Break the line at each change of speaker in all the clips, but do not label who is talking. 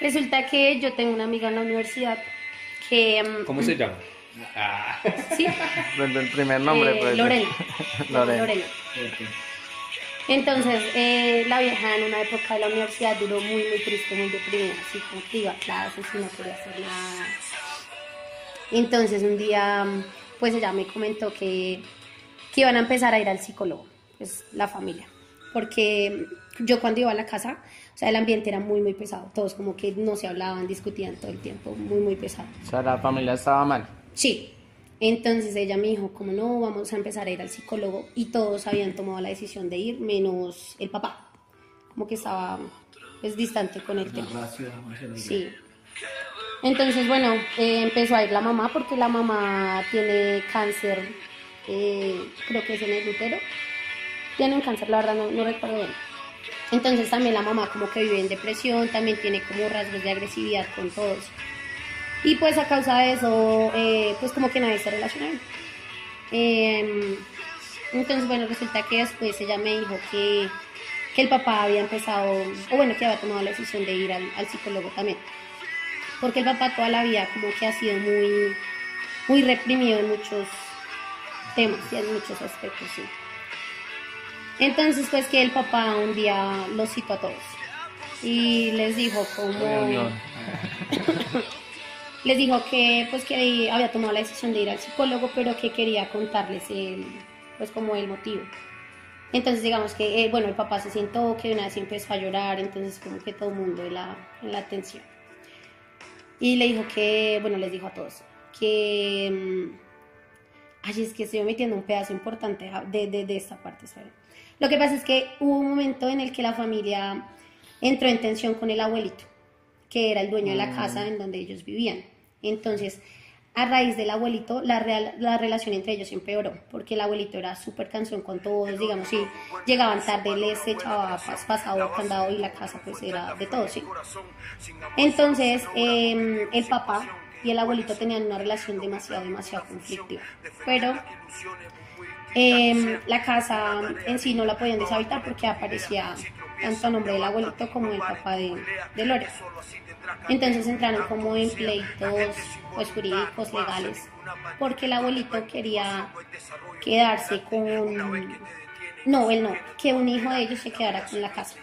Resulta que yo tengo una amiga en la universidad que... mm,
¿Cómo se llama? Ah.
Sí,
El, el primer nombre,
eh,
pues.
Lorena.
Lorena.
Lorena. Entonces, eh, la vieja en una época de la universidad duró muy, muy triste, muy deprimida, así como que iba a clases y no quería hacer nada. Entonces, un día, pues ella me comentó que, que iban a empezar a ir al psicólogo, pues la familia. Porque yo cuando iba a la casa, o sea, el ambiente era muy, muy pesado. Todos como que no se hablaban, discutían todo el tiempo, muy, muy pesado.
O sea, la familia estaba mal.
Sí. Entonces ella me dijo, como no, vamos a empezar a ir al psicólogo y todos habían tomado la decisión de ir, menos el papá, como que estaba pues, distante con el tema. Sí. Entonces, bueno, eh, empezó a ir la mamá porque la mamá tiene cáncer, eh, creo que es en el útero. Tiene un cáncer, la verdad no, no recuerdo bien. Entonces también la mamá como que vive en depresión, también tiene como rasgos de agresividad con todos. Y pues a causa de eso, eh, pues como que nadie se relaciona. Eh, entonces, bueno, resulta que después ella me dijo que, que el papá había empezado, o bueno, que había tomado la decisión de ir al, al psicólogo también. Porque el papá toda la vida como que ha sido muy, muy reprimido en muchos temas y en muchos aspectos, sí. Entonces, pues que el papá un día los citó a todos. Y les dijo como les dijo que pues que había tomado la decisión de ir al psicólogo pero que quería contarles el pues como el motivo. Entonces digamos que eh, bueno el papá se sentó que de una vez empezó a llorar entonces como que todo el mundo en la, en la atención. Y le dijo que bueno les dijo a todos que mm, ay es que estoy metiendo un pedazo importante de, de, de esta parte ¿saben? Lo que pasa es que hubo un momento en el que la familia entró en tensión con el abuelito que era el dueño de la casa en donde ellos vivían. Entonces, a raíz del abuelito, la, real- la relación entre ellos empeoró, porque el abuelito era súper cansón con todos, digamos, si llegaban tarde, les echaba pas- pasado candado y la casa pues era de todos, ¿sí? Entonces, eh, el papá y el abuelito tenían una relación demasiado, demasiado conflictiva, pero eh, la casa en sí no la podían deshabitar porque aparecía tanto a nombre del abuelito como del papá de, de Lore. Entonces entraron como en pleitos pues, jurídicos, legales, porque el abuelito quería quedarse con... No, él no, que un hijo de ellos se quedara con la casa.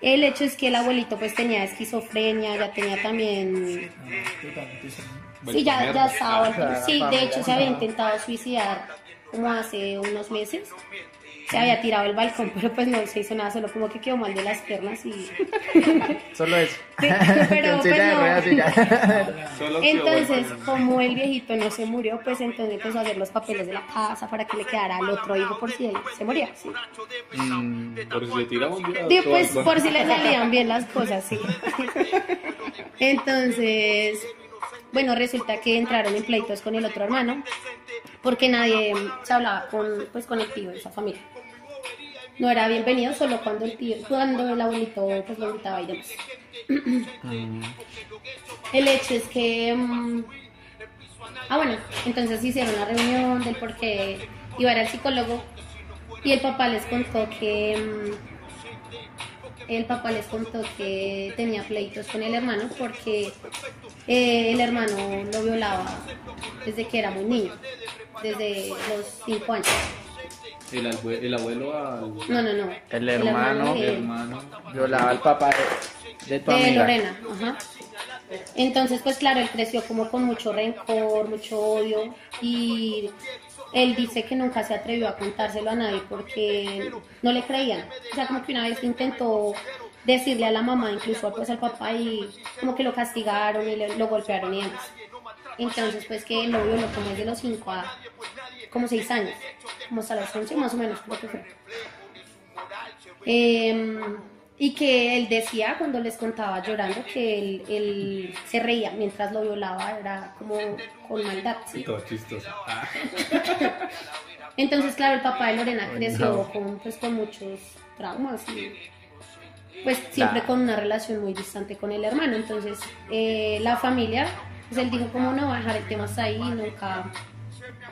El hecho es que el abuelito pues tenía esquizofrenia, ya tenía también... Sí, ya, ya estaba... Sí, de hecho se había intentado suicidar como hace unos meses. Se había tirado el balcón, pero pues no se hizo nada, solo como que quedó mal de las piernas y...
Solo eso.
Sí, pero, pues, no. Entonces,
bueno.
como el viejito no se murió, pues entonces empezó a hacer los papeles de la casa para que le quedara al otro hijo por si él se moría. Sí.
Mm,
Por si se tira un día.
Digo,
todo
pues por si le salían bien las cosas, sí. Entonces, bueno, resulta que entraron en pleitos con el otro hermano porque nadie se hablaba con, pues, con el tío de esa familia. No era bienvenido solo cuando el tío, cuando el abuelito pues lo invitaba y demás.
mm.
El hecho es que. mm, ah, bueno, entonces hicieron una reunión del por qué iba a ir al psicólogo y el papá les contó que. mm, el papá les contó que tenía pleitos con el hermano porque eh, el hermano lo violaba desde que era muy niño, desde los 5 años.
El, abue- el abuelo al
No, no, no.
El hermano,
de-
hermano.
Violaba al papá de, de tu
de
amiga.
Lorena, ajá. Entonces, pues claro, él creció como con mucho rencor, mucho odio y él dice que nunca se atrevió a contárselo a nadie porque no le creían. O sea, como que una vez intentó decirle a la mamá, incluso pues al papá y como que lo castigaron y le- lo golpearon y demás. Entonces, pues que él lo violó como desde los 5 a como 6 años, como hasta los 11 más o menos, creo que fue. Em, y que él decía cuando les contaba llorando que él, él se reía mientras lo violaba, era como con maldad. ¿sí?
Todo chistoso. Ah.
Entonces, claro, el papá de Lorena creció
no.
con, pues, con muchos traumas y pues siempre
Claro.
con una relación muy distante con el hermano. Entonces, eh, la familia, pues él dijo como no va a dejar el tema hasta ahí, nunca...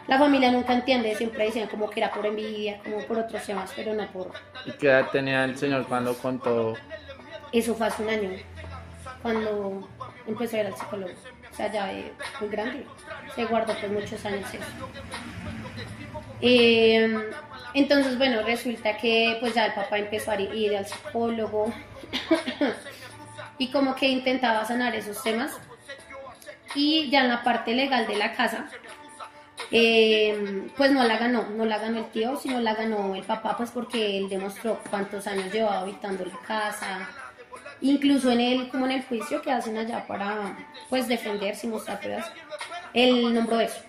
La familia nunca entiende, siempre decían como que era por envidia, como por otros temas, pero no por...
¿Y qué edad tenía el señor cuando contó?
Eso fue hace un año. cuando empezó a ir al psicólogo. O sea, ya eh, muy grande. Se guardó por muchos años eso. Eh, entonces, bueno, resulta que pues ya el papá empezó a ir al psicólogo y como que intentaba sanar esos temas. Y ya en la parte legal de la casa, eh, pues no la ganó, no la ganó el tío, sino la ganó el papá, pues porque él demostró cuántos años llevaba habitando la casa. Incluso en el, como en el juicio que hacen allá para pues defenderse y mostrar pruebas, él nombró eso,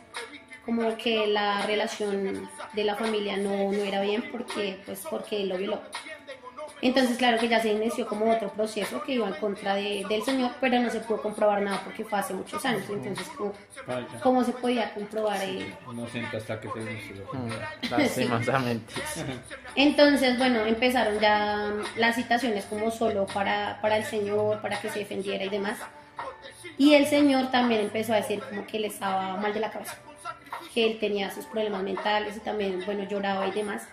como que la relación de la familia no, no era bien porque pues porque él lo violó. Entonces, claro que ya se inició como otro proceso que iba en contra de- del señor, pero no se pudo comprobar nada porque fue hace muchos años. Entonces, ¿cómo, cómo se podía comprobar? eh?
Inocente hasta que se
Lastimosamente.
Entonces, bueno, empezaron ya las citaciones como solo para, para el señor, para que se defendiera y demás. Y el señor también empezó a decir como que él estaba mal de la cabeza, que él tenía sus problemas mentales y también, bueno, lloraba y demás.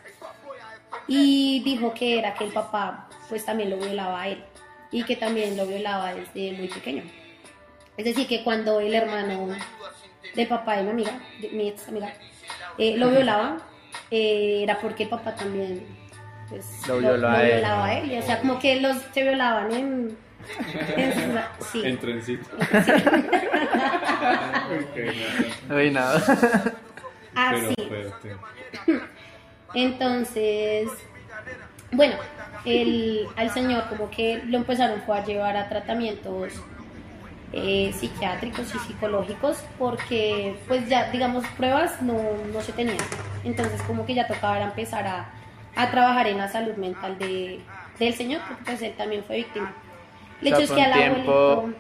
Y dijo que era que el papá pues también lo violaba a él y que también lo violaba desde muy pequeño. Es decir, que cuando el hermano del papá de mi amiga, de mi ex amiga, eh, lo violaba, eh, era porque el papá también pues,
Lo violó a él.
violaba a él. Y, o sea, como que los se violaban en... en su- sí.
En trencito.
Uy, no.
Así.
Pero fuerte.
Entonces, bueno, el, al señor como que lo empezaron fue a llevar a tratamientos eh, psiquiátricos y psicológicos porque pues ya digamos pruebas no, no se tenían. Entonces como que ya tocaba empezar a, a trabajar en la salud mental de, del señor porque pues él también fue víctima. El
O
hecho
sea,
es
fue
que al
tiempo-
abuelito...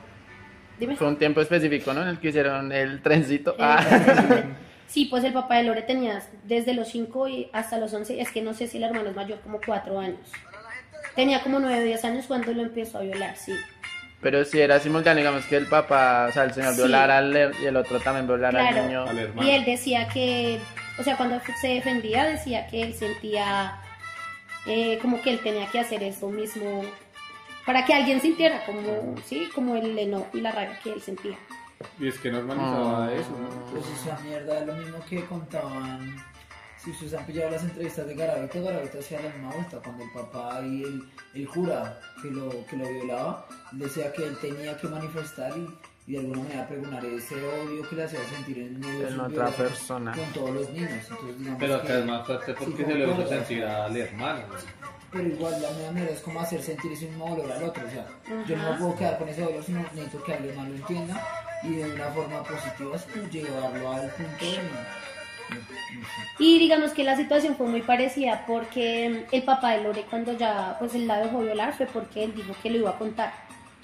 Dime.
Fue un tiempo específico, ¿no? En el que hicieron el trencito.
Eh,
Ah.
Sí, pues el papá de Lore tenía desde los 5 hasta los 11, es que no sé si el hermano es mayor, como 4 años. Tenía como 9 o 10 años cuando lo empezó a violar, sí.
Pero si era simultáneo, digamos que el papá, o sea, el señor
Sí.
violara al her- y el otro también violara
Claro.
al niño.
Al hermano.
Y él decía que, o sea, cuando se defendía, decía que él sentía eh, como que él tenía que hacer eso mismo para que alguien sintiera como, sí, como el enojo y la rabia que él sentía.
Y es que normalizaba
Ah.
eso, ¿no?
Pues esa mierda es lo mismo que contaban. Si ustedes han pillado las entrevistas de Garavito, Garavito hacía la misma vuelta. Cuando el papá y el, el cura que lo, que lo violaba, decía que él tenía que manifestar y, y de alguna manera pregonar ese odio que le hacía sentir en medio
En otra persona.
Con todos los niños. Entonces, digamos
Pero
que-
acá es más fuerte porque
Sí,
se lo hizo sentir al hermano. ¿no?
Pero igual la misma manera es como hacer sentir ese mismo dolor al otro. O sea, yo no me puedo quedar con ese dolor, sino necesito que alguien más lo entienda y de una forma positiva es como llevarlo al punto de. no-.
Y digamos que la situación fue muy parecida porque el papá de Lore cuando ya pues él la dejó violar fue porque él dijo que lo iba a contar,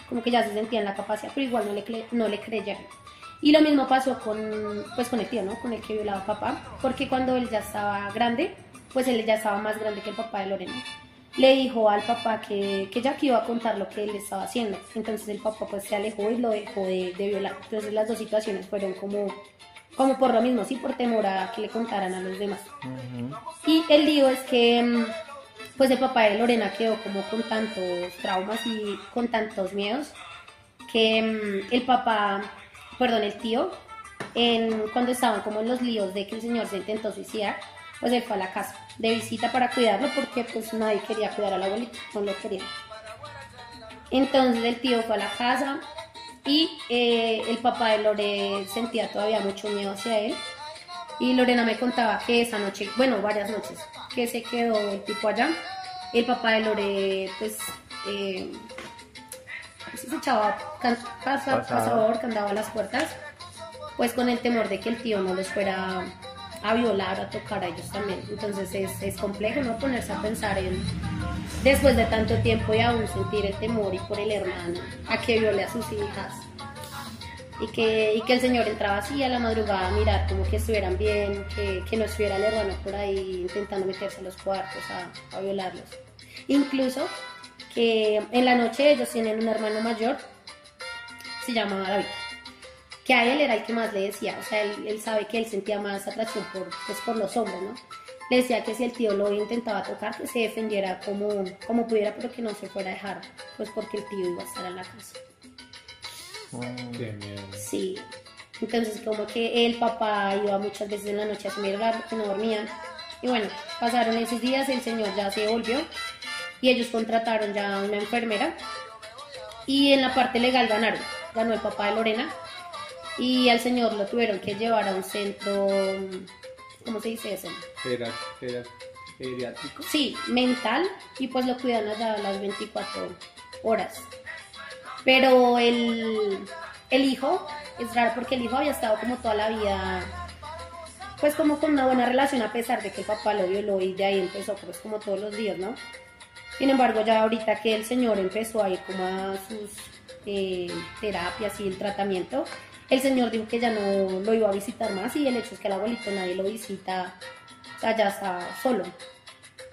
como que ya se sentía en la capacidad, pero igual no le, no le creyeron. Y lo mismo pasó con, pues, con el tío, ¿no? Con el que violaba a papá, porque cuando él ya estaba grande, pues él ya estaba más grande que el papá de Lorena. Le dijo al papá que, que que iba a contar lo que él estaba haciendo. Entonces el papá pues se alejó y lo dejó de, de violar. Entonces las dos situaciones fueron como, como por lo mismo, sí, por temor a que le contaran a los demás.
Ujú.
Y el lío es que mm, pues el papá de Lorena quedó como con tantos traumas y con tantos miedos que mm, el papá, perdón, el tío, en, cuando estaban como en los líos de que el señor se intentó suicidar, pues él fue a la casa de visita para cuidarlo porque pues nadie quería cuidar al abuelito, no lo querían. Entonces el tío fue a la casa y eh, el papá de Lore sentía todavía mucho miedo hacia él. Y Lorena me contaba que esa noche, bueno, varias noches, que se quedó el tipo allá. El papá de Lore, pues, eh, pues, se echaba can- pasa-
Pasaba.
pasador, que andaba a las puertas, pues con el temor de que el tío no los fuera a violar, a tocar a ellos también. Entonces es, es complejo, ¿no? Ponerse a pensar en, después de tanto tiempo y aún sentir el temor y por el hermano, a que viole a sus hijas. Y que, y que el señor entraba así a la madrugada a mirar como que estuvieran bien, que, que no estuviera el hermano por ahí intentando meterse a los cuartos a, a violarlos. Incluso que en la noche ellos tienen un hermano mayor, se llama David, que a él era el que más le decía, o sea, él, él sabe que él sentía más atracción por, pues, por los hombres, ¿no? Le decía que si el tío lo intentaba tocar, que se defendiera como, como pudiera, pero que no se fuera a dejar, pues porque el tío iba a estar en la casa.
Mm.
Qué miedo.
Sí. Entonces como que el papá iba muchas veces en la noche a mirar porque no dormían. Y bueno, pasaron esos días, el señor ya se volvió y ellos contrataron ya a una enfermera. Y en la parte legal ganaron. Ganó el papá de Lorena. Y al señor lo tuvieron que llevar a un centro, ¿cómo se dice eso?
Era, era geriátrico.
Sí, mental y pues lo cuidan allá las 24 horas. Pero el, el hijo es raro porque el hijo había estado como toda la vida, pues como con una buena relación a pesar de que el papá lo violó y de ahí empezó pues como todos los días, ¿no? Sin embargo, ya ahorita que el señor empezó a ir como a sus eh, terapias y el tratamiento, el señor dijo que ya no lo iba a visitar más y el hecho es que el abuelito nadie lo visita, o sea, ya está solo.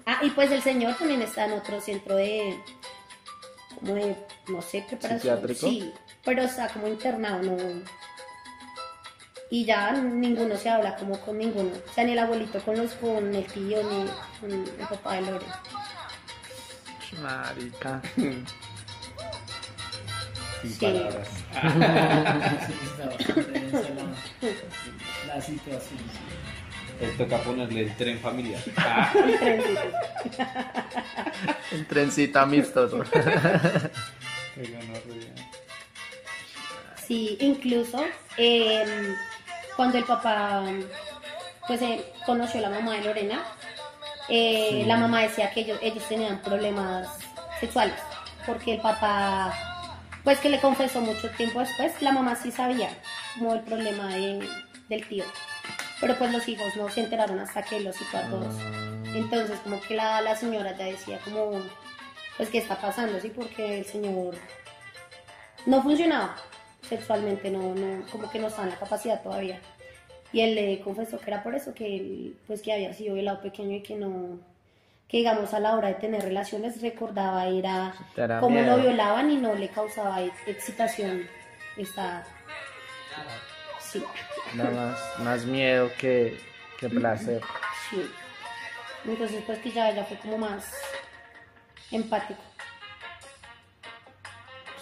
Ah, y pues el señor también está en otro centro de, como de, no sé, preparación.
¿Psiquiátrico?
Sí, pero está como internado, no. Y ya ninguno se habla como con ninguno. O sea, ni el abuelito con los, con el tío, ni con el papá de Lore.
Marica.
Sin
Sí.
palabras.
Sí, está bastante densa la, la situación.
Él toca ponerle el tren familiar. Ah,
El trencito.
El trencito amistoso.
Sí, incluso eh, cuando el papá pues eh, conoció a la mamá de Lorena, eh, la mamá decía que ellos, ellos tenían problemas sexuales, porque el papá, pues que le confesó mucho tiempo después, la mamá sí sabía como el problema de- del tío, pero pues los hijos no se enteraron hasta que los citó a todos. Entonces como que la, la señora ya decía como, pues qué está pasando, sí, porque el señor no funcionaba sexualmente, no, no, como que no estaba en la capacidad todavía. Y él le confesó que era por eso, que él, pues que había sido violado pequeño y que no, que digamos a la hora de tener relaciones recordaba era cómo lo violaban y no le causaba ex- excitación esta sí,
Nada más, más miedo que, que placer.
sí. Entonces pues que ya, ya fue como más empático.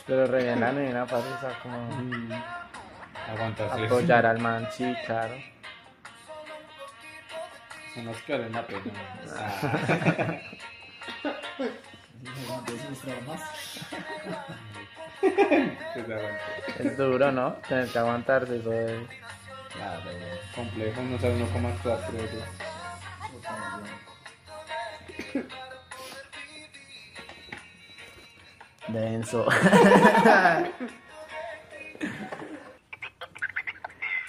Pero re bien la nena, como
Mm. Aguantarse.
apoyar al man, sí, claro.
Son los que valen la pena. Ah.
Es duro, ¿no? Tener que aguantarse eso de...
Claro, complejo, no sabe uno cómo actuar, creo yo.
denso.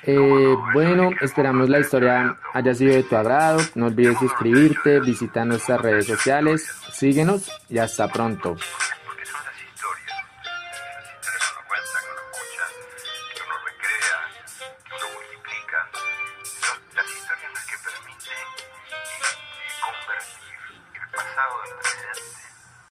Eh, bueno, esperamos la historia haya sido de tu agrado. No olvides suscribirte, visita nuestras redes sociales, síguenos y hasta pronto.